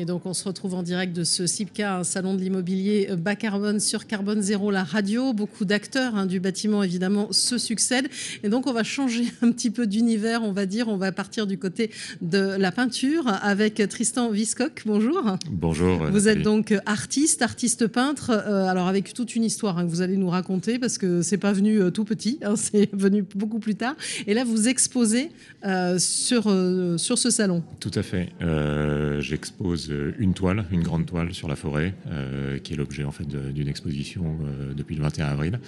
Et donc, on se retrouve en direct de ce CIPCA, un salon de l'immobilier bas carbone sur Carbone Zéro, la radio. Beaucoup d'acteurs hein, du bâtiment, évidemment, se succèdent. Et donc, on va changer un petit peu d'univers, on va dire. On va partir du côté de la peinture avec Tristan Viscock. Bonjour. Bonjour. Vous êtes donc artiste, artiste peintre. Euh, alors, avec toute une histoire hein, que vous allez nous raconter, parce que c'est pas venu euh, tout petit, hein, c'est venu beaucoup plus tard. Et là, vous exposez euh, sur, sur ce salon. Tout à fait. J'expose euh, une toile, une grande toile sur la forêt, euh, qui est l'objet en fait d'une exposition euh, depuis le 21 avril.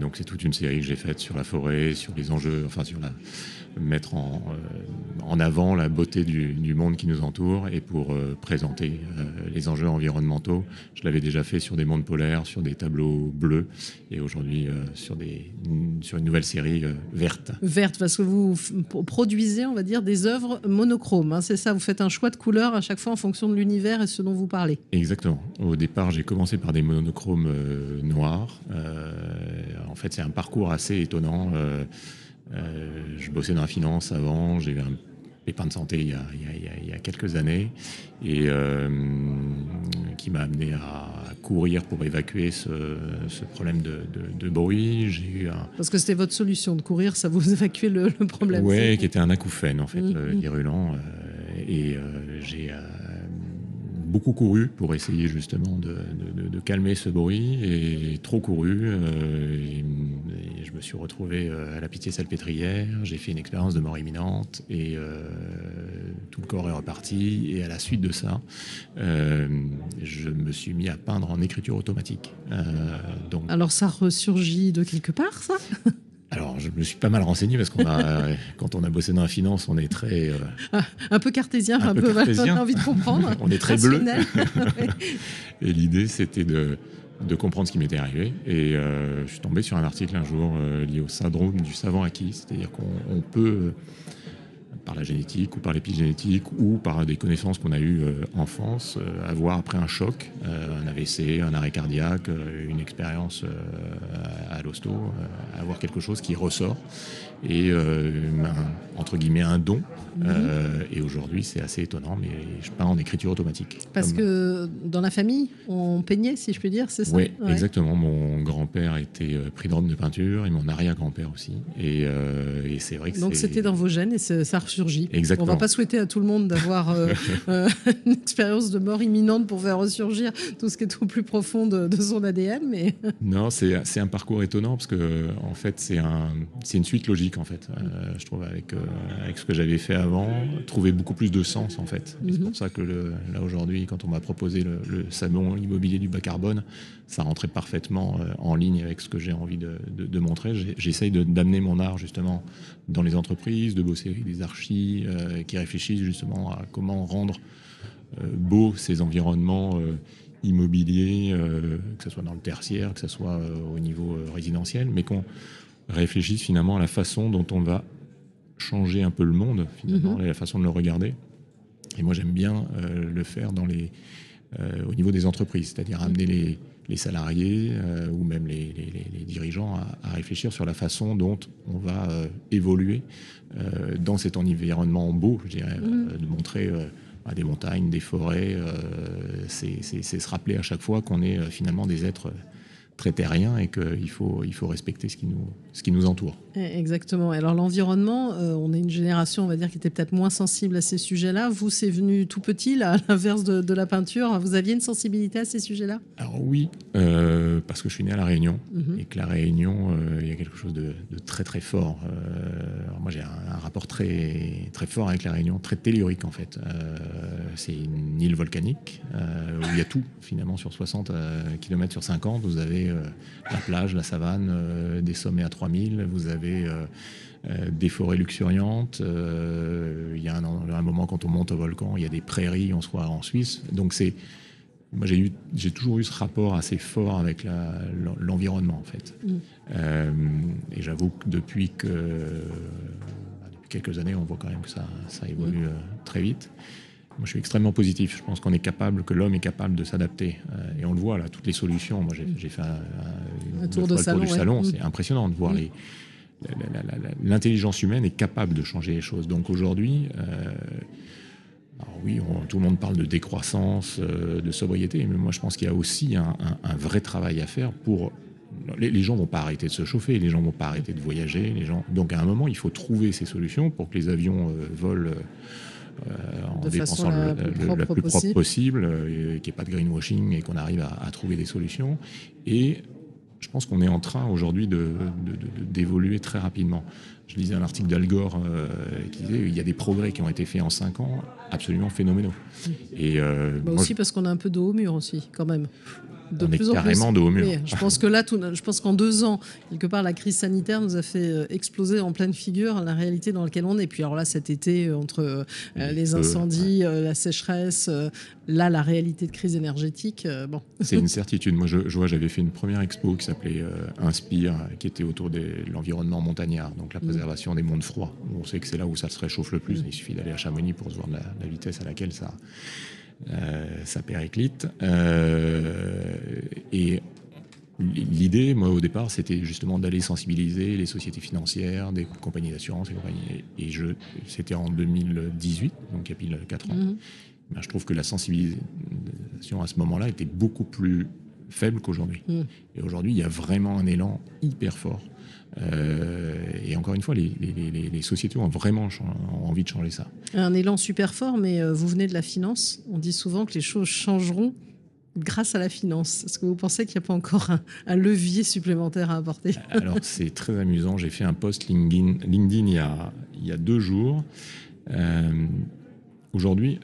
donc c'est toute une série que j'ai faite sur la forêt, sur les enjeux, enfin sur la mettre en, en avant la beauté du, monde qui nous entoure et pour présenter les enjeux environnementaux. Je l'avais déjà fait sur des mondes polaires, sur des tableaux bleus et aujourd'hui sur, des, sur une nouvelle série verte. Verte, parce que vous produisez, on va dire, des œuvres monochromes. Hein, c'est ça, vous faites un choix de couleurs à chaque fois en fonction de l'univers et ce dont vous parlez. Exactement. Au départ, j'ai commencé par des monochromes euh, noirs. Euh, en fait, c'est un parcours assez étonnant. Euh, je bossais dans la finance avant, j'ai eu un pépin de santé il y a, quelques années et qui m'a amené à courir pour évacuer ce, problème de, bruit. J'ai eu Parce que c'était votre solution de courir, ça vous évacuait le, problème. Oui, qui était un acouphène en fait, mm-hmm. virulent. et j'ai euh, beaucoup couru pour essayer justement de, calmer ce bruit et trop couru. Euh, et, je me suis retrouvé euh, à la pitié salpêtrière. J'ai fait une expérience de mort imminente et tout le corps est reparti. Et à la suite de ça, je me suis mis à peindre en écriture automatique. donc... Alors ça ressurgit de quelque part, ça? Alors, je me suis pas mal renseigné parce qu'on a, quand on a bossé dans la finance, on est très. Euh, ah, un peu cartésien, un, peu, cartésien. envie de comprendre. on est très bleu. et l'idée, c'était de, de, comprendre ce qui m'était arrivé. Et euh, je suis tombé sur un article un jour euh, lié au syndrome du savant acquis. C'est-à-dire qu'on peut par la génétique ou par l'épigénétique ou par des connaissances qu'on a eues euh, en France, euh, avoir après un choc, euh, un AVC, un arrêt cardiaque, une expérience à l'hosto, avoir quelque chose qui ressort et entre guillemets un don. Mhm. et aujourd'hui, c'est assez étonnant, mais je peins en écriture automatique. Parce que dans la famille, on peignait, si je puis dire, c'est ça? Oui, exactement. Mon grand-père était prix de peinture et mon arrière-grand-père aussi. Et, c'est vrai que Donc c'était dans vos gènes et ça ressurgit. Exactement. On va pas souhaiter à tout le monde d'avoir euh, euh, une expérience de mort imminente pour faire ressurgir tout ce qui est au plus profond de, son ADN, mais non, c'est un parcours étonnant parce que en fait c'est un, une suite logique en fait. Euh, je trouve avec avec ce que j'avais fait avant, trouver beaucoup plus de sens en fait. C'est mhm. pour ça que le, là aujourd'hui, quand on m'a proposé le, salon immobilier du bas carbone, ça rentrait parfaitement en ligne avec ce que j'ai envie de, de, de montrer. J'essaye d'amener mon art justement dans les entreprises, de bosser avec des archives euh, qui réfléchissent justement à comment rendre euh, beaux ces environnements euh, immobiliers, que ce soit dans le tertiaire, que ce soit au niveau résidentiel, mais qu'on réfléchisse finalement à la façon dont on va changer un peu le monde, finalement, mhm. et la façon de le regarder. Et moi, j'aime bien le faire dans les, au niveau des entreprises, c'est-à-dire amener les, les salariés euh, ou même les, dirigeants à, réfléchir sur la façon dont on va euh, évoluer euh, dans cet environnement beau, je dirais, mmh. de montrer des montagnes, des forêts, c'est se rappeler à chaque fois qu'on est finalement des êtres très terriens et qu'il faut, il faut respecter ce qui nous, ce qui nous entoure. Eh, exactement. Alors l'environnement, euh, on est une génération, on va dire, qui était peut-être moins sensible à ces sujets-là. Vous, c'est venu tout petit, là, à l'inverse de, la peinture. Vous aviez une sensibilité à ces sujets-là? Alors oui, euh, parce que je suis né à La Réunion mhm. et que La Réunion, euh, il y a quelque chose de, très très fort. moi, j'ai un, rapport très, très fort avec La Réunion, très tellurique en fait. c'est une île volcanique où il y a tout, finalement, sur 60 km sur 50. Vous avez la plage, la savane, des sommets à 3000, vous avez euh, euh, des forêts luxuriantes. Euh, il y a un, moment quand on monte au volcan, il y a des prairies, on se croit en Suisse. Donc c'est moi, j'ai, j'ai toujours eu ce rapport assez fort avec l'environnement, en fait. Mm. et j'avoue que depuis que bah, depuis quelques années, on voit quand même que ça, ça évolue mm. très vite. Moi, je suis extrêmement positif. Je pense qu'on est capable, que l'homme est capable de s'adapter. et on le voit là, toutes les solutions. Moi, j'ai fait un, tour, de salon, du salon. C'est impressionnant de voir les l'intelligence humaine est capable de changer les choses. Donc aujourd'hui, oui, tout le monde parle de décroissance, euh, de sobriété, mais moi je pense qu'il y a aussi un, vrai travail à faire pour... Les, les, gens vont pas arrêter de se chauffer, les gens vont pas arrêter de voyager, les gens... Donc à un moment, il faut trouver ces solutions pour que les avions euh, volent euh, en dépensant le, la, plus propre possible, qu'il n'y ait pas de greenwashing et qu'on arrive à, trouver des solutions. Et je pense qu'on est en train aujourd'hui d'évoluer très rapidement. Je lisais un article d'Al Gore euh, qui disait qu'il y a des progrès qui ont été faits en 5 ans absolument phénoménaux. Et euh, bah aussi parce qu'on a un peu de haut mur aussi, quand même de plus en carrément de haut mur. je pense que là, tout, je pense qu'en deux ans, quelque part, la crise sanitaire nous a fait euh, exploser en pleine figure la réalité dans laquelle on est. Puis alors là, cet été, euh, entre euh, les incendies, la sécheresse, là, la réalité de crise énergétique, bon. C'est une certitude. Moi, je, vois, j'avais fait une première expo qui s'appelait Inspire, qui était autour de l'environnement montagnard, donc la mm. préservation des mondes froids. On sait que c'est là où ça se réchauffe le plus. Il suffit d'aller à Chamonix pour se voir la, la vitesse à laquelle ça euh, ça périclite. Euh, et L'idée, moi, au départ, c'était justement d'aller sensibiliser les sociétés financières, des compagnies d'assurance et compagnies. Et je, c'était en 2018, donc il y a pile 4 ans. Mhm. Ben, je trouve que la sensibilisation à ce moment-là était beaucoup plus faible qu'aujourd'hui. Mhm. Et aujourd'hui, il y a vraiment un élan hyper fort euh, et encore une fois, les, sociétés ont vraiment envie de changer ça. Un élan super fort, mais euh, vous venez de la finance. On dit souvent que les choses changeront grâce à la finance. Est-ce que vous pensez qu'il n'y a pas encore un, levier supplémentaire à apporter? Alors, c'est très amusant. J'ai fait un post LinkedIn, LinkedIn il, y a, il y a deux jours. Euh, aujourd'hui,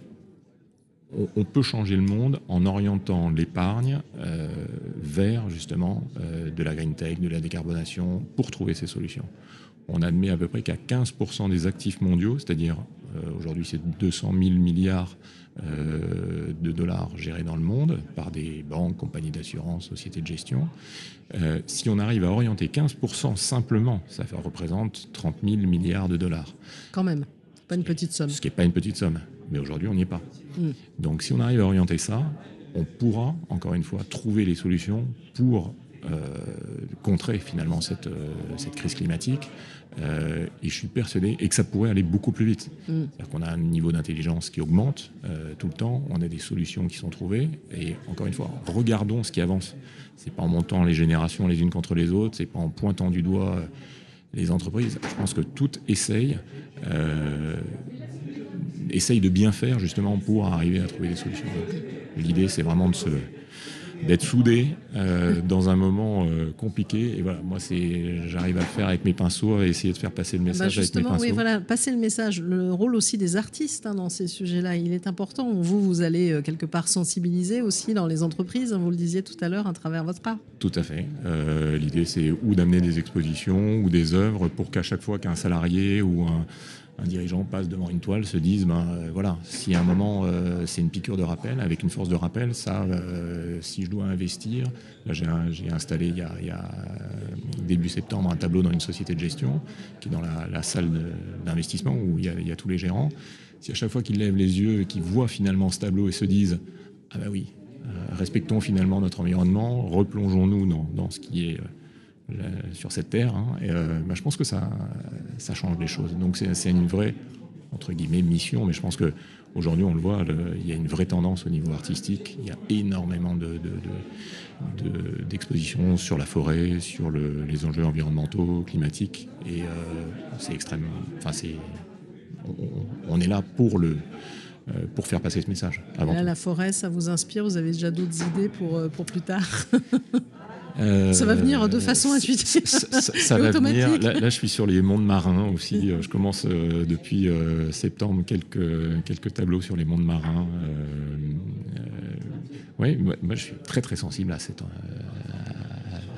on, peut changer le monde en orientant l'épargne euh, vers justement euh, de la green tech, de la décarbonation, pour trouver ces solutions. On admet à peu près qu'à 15% des actifs mondiaux, c'est-à-dire euh, aujourd'hui c'est 200 000 milliards de dollars gérés dans le monde par des banques, compagnies d'assurance, sociétés de gestion, si on arrive à orienter 15% simplement, ça représente 30 000 milliards de dollars. Quand même, pas une petite somme. Ce qui n'est pas une petite somme. Mais aujourd'hui, on n'y est pas. Mm. Donc si on arrive à orienter ça, on pourra, encore une fois, trouver les solutions pour euh, contrer finalement cette, euh, cette crise climatique. Euh, et je suis persuadé et que ça pourrait aller beaucoup plus vite. Mm. C'est-à-dire qu'on a un niveau d'intelligence qui augmente tout le temps, on a des solutions qui sont trouvées. Et encore une fois, regardons ce qui avance. C'est pas en montant les générations les unes contre les autres, c'est pas en pointant du doigt les entreprises. Je pense que toutes essayent essaye de bien faire justement pour arriver à trouver des solutions. L'idée, c'est vraiment de se d'être soudé euh, dans un moment euh, compliqué. Et voilà, moi, c'est, j'arrive à le faire avec mes pinceaux, à essayer de faire passer le bah, message avec mes pinceaux. Oui, voilà, passer le message. Le rôle aussi des artistes hein, dans ces sujets-là, il est important. Vous, vous allez euh, quelque part sensibiliser aussi dans les entreprises, hein, vous le disiez tout à l'heure, à travers votre art. Tout à fait. l'idée, c'est ou d'amener des expositions ou des œuvres pour qu'à chaque fois qu'un salarié ou un un dirigeant passe devant une toile, se disent, ben euh, voilà, si à un moment euh, c'est une piqûre de rappel, avec une force de rappel, ça, euh, si je dois investir, là j'ai installé il y, a, début septembre un tableau dans une société de gestion, qui est dans la, salle d'investissement où il y, a, tous les gérants. Si à chaque fois qu'ils lèvent les yeux et qu'ils voient finalement ce tableau et se disent, ah ben oui, respectons finalement notre environnement, replongeons-nous dans, dans, ce qui est sur cette terre. Hein, et euh, bah, je pense que ça, ça change les choses. Donc c'est une vraie entre guillemets mission, mais je pense que aujourd'hui on le voit, il y a une vraie tendance au niveau artistique. Il y a énormément d'expositions de, sur la forêt, sur les enjeux environnementaux, climatiques, et euh, c'est extrêmement. Enfin, c'est on, est là pour le euh, pour faire passer ce message. Là, la forêt, ça vous inspire? Vous avez déjà d'autres idées pour, pour plus tard? Euh, ça va venir de façon intuitive. Ça, va venir. Là, je suis sur les mondes marins aussi. Je commence euh, depuis euh, septembre quelques, quelques tableaux sur les mondes marins. oui, moi, je suis très très sensible à cette,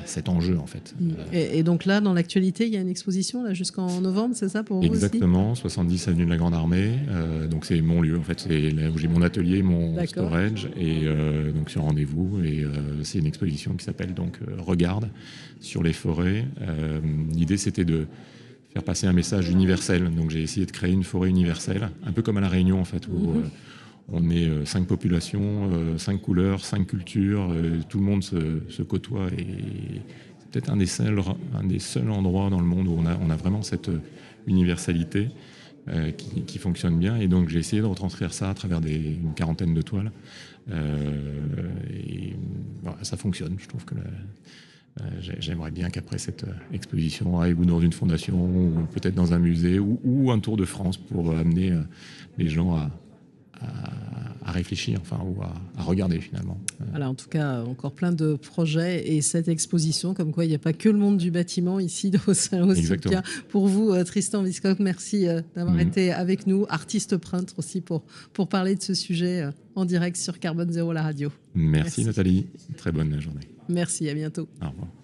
cet enjeu en fait. Mm. Et, donc là, dans l'actualité, il y a une exposition là jusqu'en novembre, c'est ça pour vous Exactement, 70 avenue de la Grande Armée. Euh, donc c'est mon lieu en fait, c'est là où j'ai mon atelier, mon storage et euh, donc sur rendez-vous et euh, c'est une exposition qui s'appelle donc Regarde sur les forêts. L'idée c'était de faire passer un message universel. Donc j'ai essayé de créer une forêt universelle, un peu comme à la Réunion en fait où mm-hmm on est euh, cinq populations, euh, cinq couleurs, cinq cultures, euh, tout le monde se, côtoie et c'est peut-être un, des seuls, endroits dans le monde où on a, vraiment cette universalité qui, fonctionne bien. Et donc j'ai essayé de retranscrire ça à travers des, une quarantaine de toiles. et ça fonctionne. Je trouve que J'aimerais bien qu'après cette exposition, aille dans une fondation, ou peut-être dans un musée, ou, un tour de France pour amener les gens à, à, réfléchir, enfin, ou à, regarder finalement. Voilà, en tout cas, encore plein de projets et cette exposition, comme quoi il n'y a pas que le monde du bâtiment ici au Salon Exactement. Pour vous, euh, Tristan Viscock, merci euh, d'avoir mhm. été avec nous, artiste peintre aussi, pour, pour parler de ce sujet euh, en direct sur Carbone Zéro, la radio. Merci, Nathalie, très bonne journée. Merci, à bientôt. Au revoir.